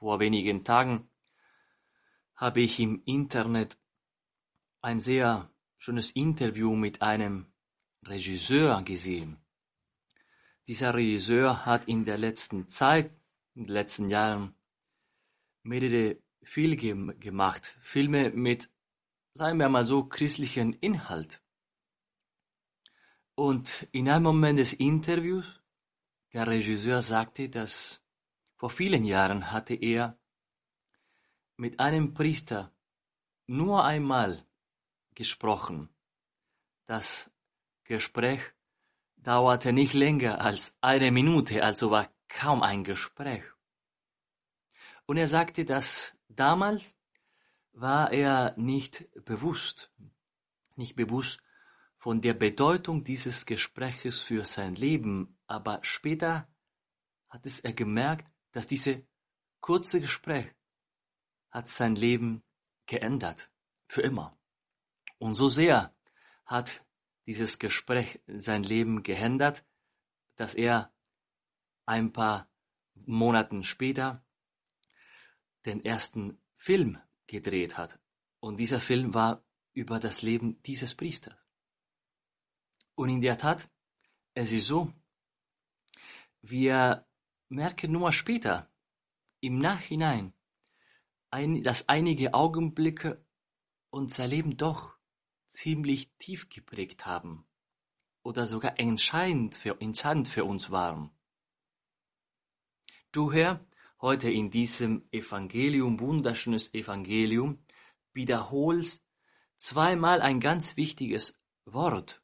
Vor wenigen Tagen habe ich im Internet ein sehr schönes Interview mit einem Regisseur gesehen. Dieser Regisseur hat in der letzten Zeit, in den letzten Jahren, mehrere Filme gemacht. Filme mit, sagen wir mal so, christlichen Inhalt. Und in einem Moment des Interviews, der Regisseur sagte, dass vor vielen Jahren hatte er mit einem Priester nur einmal gesprochen. Das Gespräch dauerte nicht länger als eine Minute, also war kaum ein Gespräch. Und er sagte, dass damals war er nicht bewusst, nicht bewusst von der Bedeutung dieses Gespräches für sein Leben, aber später hat es er gemerkt, dass diese kurze Gespräch hat sein Leben geändert, für immer. Und so sehr hat dieses Gespräch sein Leben geändert, dass er ein paar Monaten später den ersten Film gedreht hat. Und dieser Film war über das Leben dieses Priesters. Und in der Tat, es ist so, wir merke nur später, im Nachhinein, ein, dass einige Augenblicke unser Leben doch ziemlich tief geprägt haben oder sogar entscheidend für, entscheidend für uns waren. Du Herr, heute in diesem Evangelium, wunderschönes Evangelium, wiederholst zweimal ein ganz wichtiges Wort.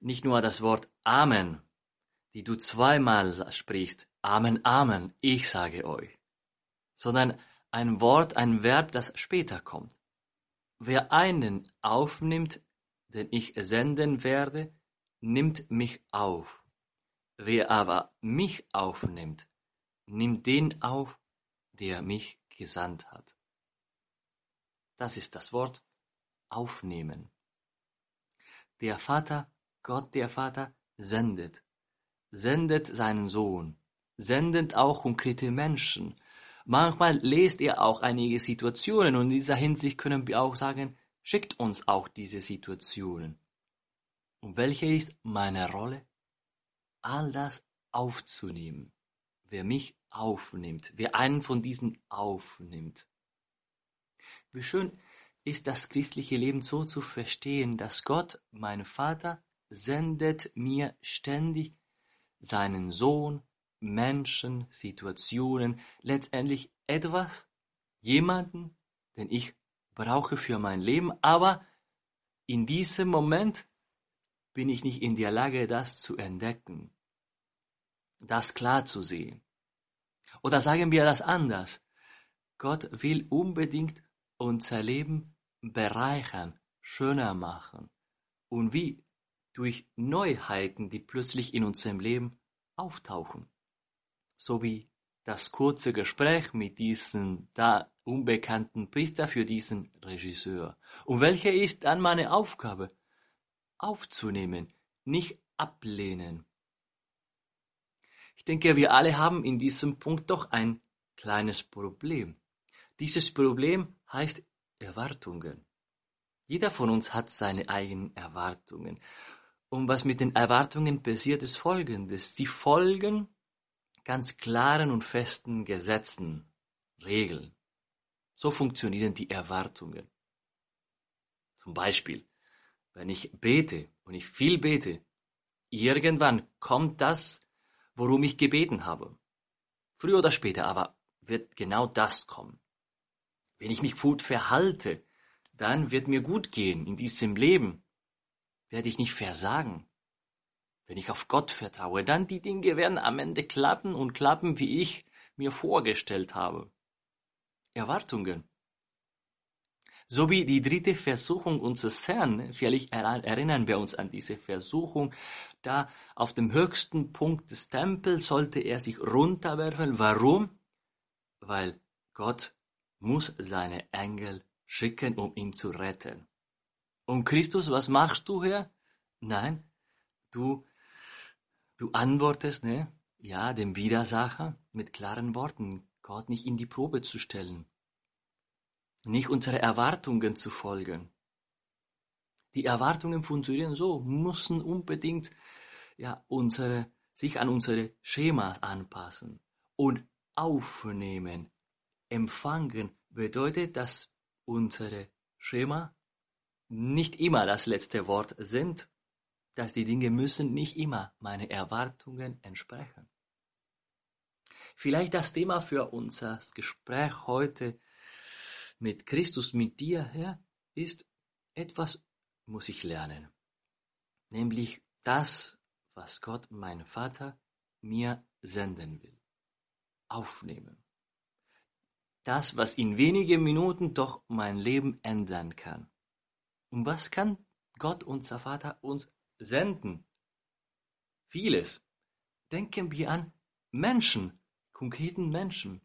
Nicht nur das Wort Amen, die du zweimal sprichst, Amen, Amen, ich sage euch, sondern ein Wort, ein Verb, das später kommt. Wer einen aufnimmt, den ich senden werde, nimmt mich auf. Wer aber mich aufnimmt, nimmt den auf, der mich gesandt hat. Das ist das Wort aufnehmen. Der Vater, Gott der Vater, sendet sendet seinen Sohn, sendet auch konkrete Menschen. Manchmal lest er auch einige Situationen und in dieser Hinsicht können wir auch sagen, schickt uns auch diese Situationen. Und welche ist meine Rolle? All das aufzunehmen. Wer mich aufnimmt, wer einen von diesen aufnimmt. Wie schön ist das christliche Leben so zu verstehen, dass Gott, mein Vater, sendet mir ständig seinen Sohn, Menschen, Situationen, letztendlich etwas, jemanden, den ich brauche für mein Leben, aber in diesem Moment bin ich nicht in der Lage, das zu entdecken, das klar zu sehen. Oder sagen wir das anders. Gott will unbedingt unser Leben bereichern, schöner machen. Und wie durch Neuheiten, die plötzlich in unserem Leben auftauchen. So wie das kurze Gespräch mit diesem da unbekannten Priester für diesen Regisseur. Und welche ist dann meine Aufgabe? Aufzunehmen, nicht ablehnen. Ich denke, wir alle haben in diesem Punkt doch ein kleines Problem. Dieses Problem heißt Erwartungen. Jeder von uns hat seine eigenen Erwartungen. Und was mit den Erwartungen passiert, ist folgendes. Sie folgen ganz klaren und festen Gesetzen, Regeln. So funktionieren die Erwartungen. Zum Beispiel, wenn ich bete und ich viel bete, irgendwann kommt das, worum ich gebeten habe. Früher oder später aber wird genau das kommen. Wenn ich mich gut verhalte, dann wird mir gut gehen in diesem Leben werde ich nicht versagen. wenn ich auf Gott vertraue, dann die Dinge werden am Ende klappen und klappen, wie ich mir vorgestellt habe. Erwartungen. So wie die dritte Versuchung unseres Herrn, vielleicht erinnern wir uns an diese Versuchung, da auf dem höchsten Punkt des Tempels sollte er sich runterwerfen. Warum? Weil Gott muss seine Engel schicken, um ihn zu retten. Und Christus, was machst du hier? Nein, du, du antwortest, ne? Ja, dem Widersacher mit klaren Worten, Gott nicht in die Probe zu stellen nicht unsere Erwartungen zu folgen. Die Erwartungen funktionieren so, müssen unbedingt ja, unsere, sich an unsere Schemas anpassen und aufnehmen. Empfangen bedeutet, dass unsere Schema nicht immer das letzte Wort sind, dass die Dinge müssen nicht immer meine Erwartungen entsprechen. Vielleicht das Thema für unser Gespräch heute mit Christus, mit dir, Herr, ist etwas muss ich lernen. Nämlich das, was Gott, mein Vater, mir senden will. Aufnehmen. Das, was in wenigen Minuten doch mein Leben ändern kann. Und was kann Gott, unser Vater, uns senden? Vieles. Denken wir an Menschen, konkreten Menschen.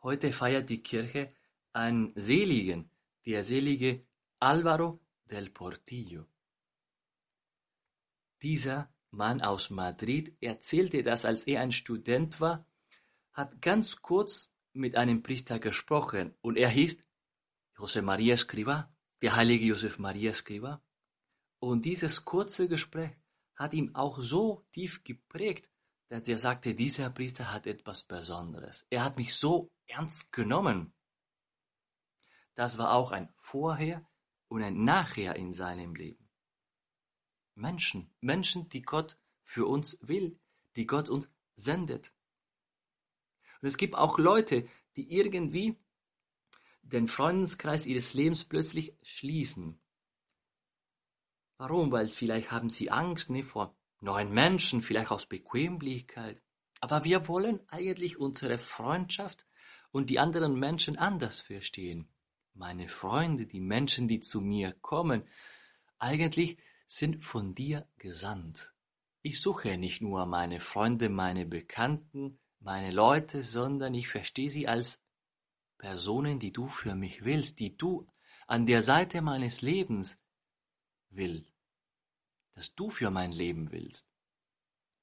Heute feiert die Kirche einen Seligen, der selige Álvaro del Portillo. Dieser Mann aus Madrid erzählte, dass als er ein Student war, hat ganz kurz mit einem Priester gesprochen und er hieß José María Escrivá, der heilige Josef Maria Escrivá. Und dieses kurze Gespräch hat ihn auch so tief geprägt, dass er sagte, dieser Priester hat etwas Besonderes. Er hat mich so ernst genommen. Das war auch ein Vorher und ein Nachher in seinem Leben. Menschen, Menschen, die Gott für uns will, die Gott uns sendet. Und es gibt auch Leute, die irgendwie den Freundeskreis ihres Lebens plötzlich schließen. Warum? Weil vielleicht haben sie Angst ne, vor neuen Menschen, vielleicht aus Bequemlichkeit. Aber wir wollen eigentlich unsere Freundschaft und die anderen Menschen anders verstehen. Meine Freunde, die Menschen, die zu mir kommen, eigentlich sind von dir gesandt. Ich suche nicht nur meine Freunde, meine Bekannten, meine Leute, sondern ich verstehe sie als Personen, die du für mich willst, die du an der Seite meines Lebens willst, dass du für mein Leben willst.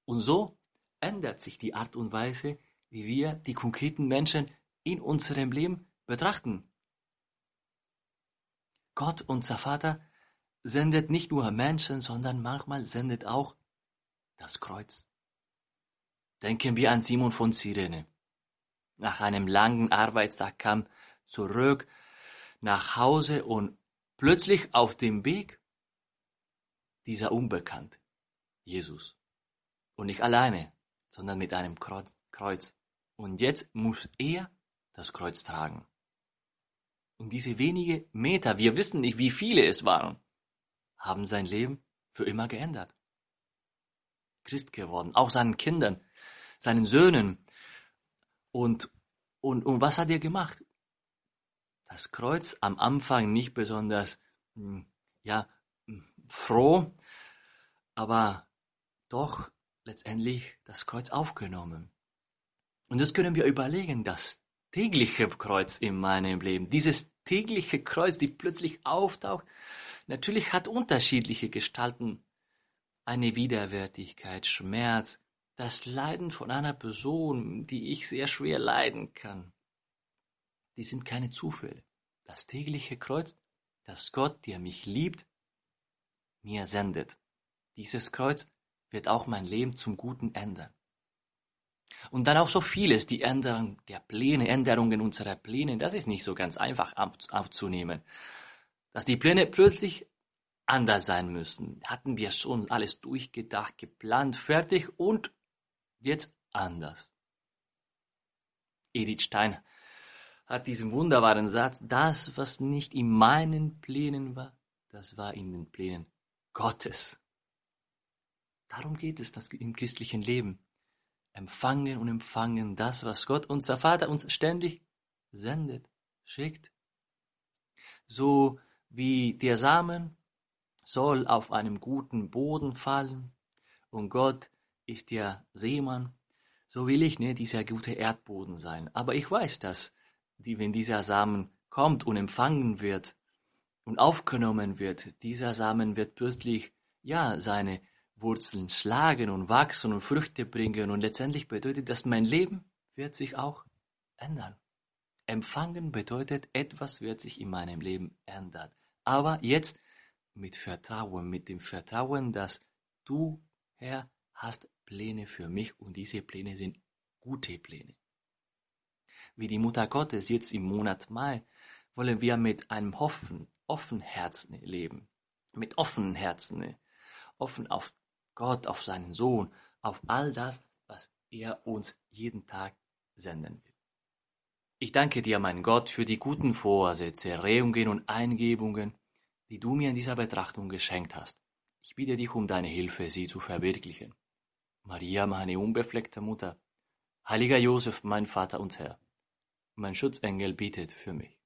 Und so ändert sich die Art und Weise, wie wir die konkreten Menschen in unserem Leben betrachten. Gott, unser Vater, sendet nicht nur Menschen, sondern manchmal sendet auch das Kreuz. Denken wir an Simon von Cyrene. Nach einem langen Arbeitstag kam zurück nach Hause und plötzlich auf dem Weg dieser Unbekannte, Jesus. Und nicht alleine, sondern mit einem Kreuz. Und jetzt muss er das Kreuz tragen. Und diese wenige Meter, wir wissen nicht, wie viele es waren, haben sein Leben für immer geändert. Christ geworden, auch seinen Kindern, seinen Söhnen. Und, und, und was hat er gemacht? Das Kreuz am Anfang nicht besonders, hm, ja, hm, froh, aber doch letztendlich das Kreuz aufgenommen. Und das können wir überlegen, das tägliche Kreuz in meinem Leben, dieses tägliche Kreuz, die plötzlich auftaucht, natürlich hat unterschiedliche Gestalten. Eine Widerwärtigkeit, Schmerz, das Leiden von einer Person, die ich sehr schwer leiden kann. Die sind keine Zufälle. Das tägliche Kreuz, das Gott, der mich liebt, mir sendet. Dieses Kreuz wird auch mein Leben zum Guten ändern. Und dann auch so vieles, die Änderung der Pläne, Änderungen unserer Pläne, das ist nicht so ganz einfach aufzunehmen. Dass die Pläne plötzlich anders sein müssen. Hatten wir schon alles durchgedacht, geplant, fertig und jetzt anders. Edith Stein hat diesen wunderbaren Satz, das, was nicht in meinen Plänen war, das war in den Plänen Gottes. Darum geht es im christlichen Leben. Empfangen und empfangen das, was Gott, unser Vater, uns ständig sendet, schickt. So wie der Samen soll auf einem guten Boden fallen und Gott ist der Seemann, so will ich ne, dieser gute Erdboden sein. Aber ich weiß, dass die, wenn dieser Samen kommt und empfangen wird und aufgenommen wird, dieser Samen wird plötzlich ja seine Wurzeln schlagen und wachsen und Früchte bringen und letztendlich bedeutet das, mein Leben wird sich auch ändern. Empfangen bedeutet, etwas wird sich in meinem Leben ändern. Aber jetzt mit Vertrauen, mit dem Vertrauen, dass du, Herr, hast Pläne für mich und diese Pläne sind gute Pläne. Wie die Mutter Gottes jetzt im Monat Mai wollen wir mit einem offen, offenen Herzen leben. Mit offenen Herzen, offen auf Gott, auf seinen Sohn, auf all das, was er uns jeden Tag senden will. Ich danke dir, mein Gott, für die guten Vorsätze, Rehungen und Eingebungen, die du mir in dieser Betrachtung geschenkt hast. Ich bitte dich um deine Hilfe, sie zu verwirklichen. Maria, meine unbefleckte Mutter, heiliger Josef, mein Vater und Herr, mein Schutzengel bietet für mich.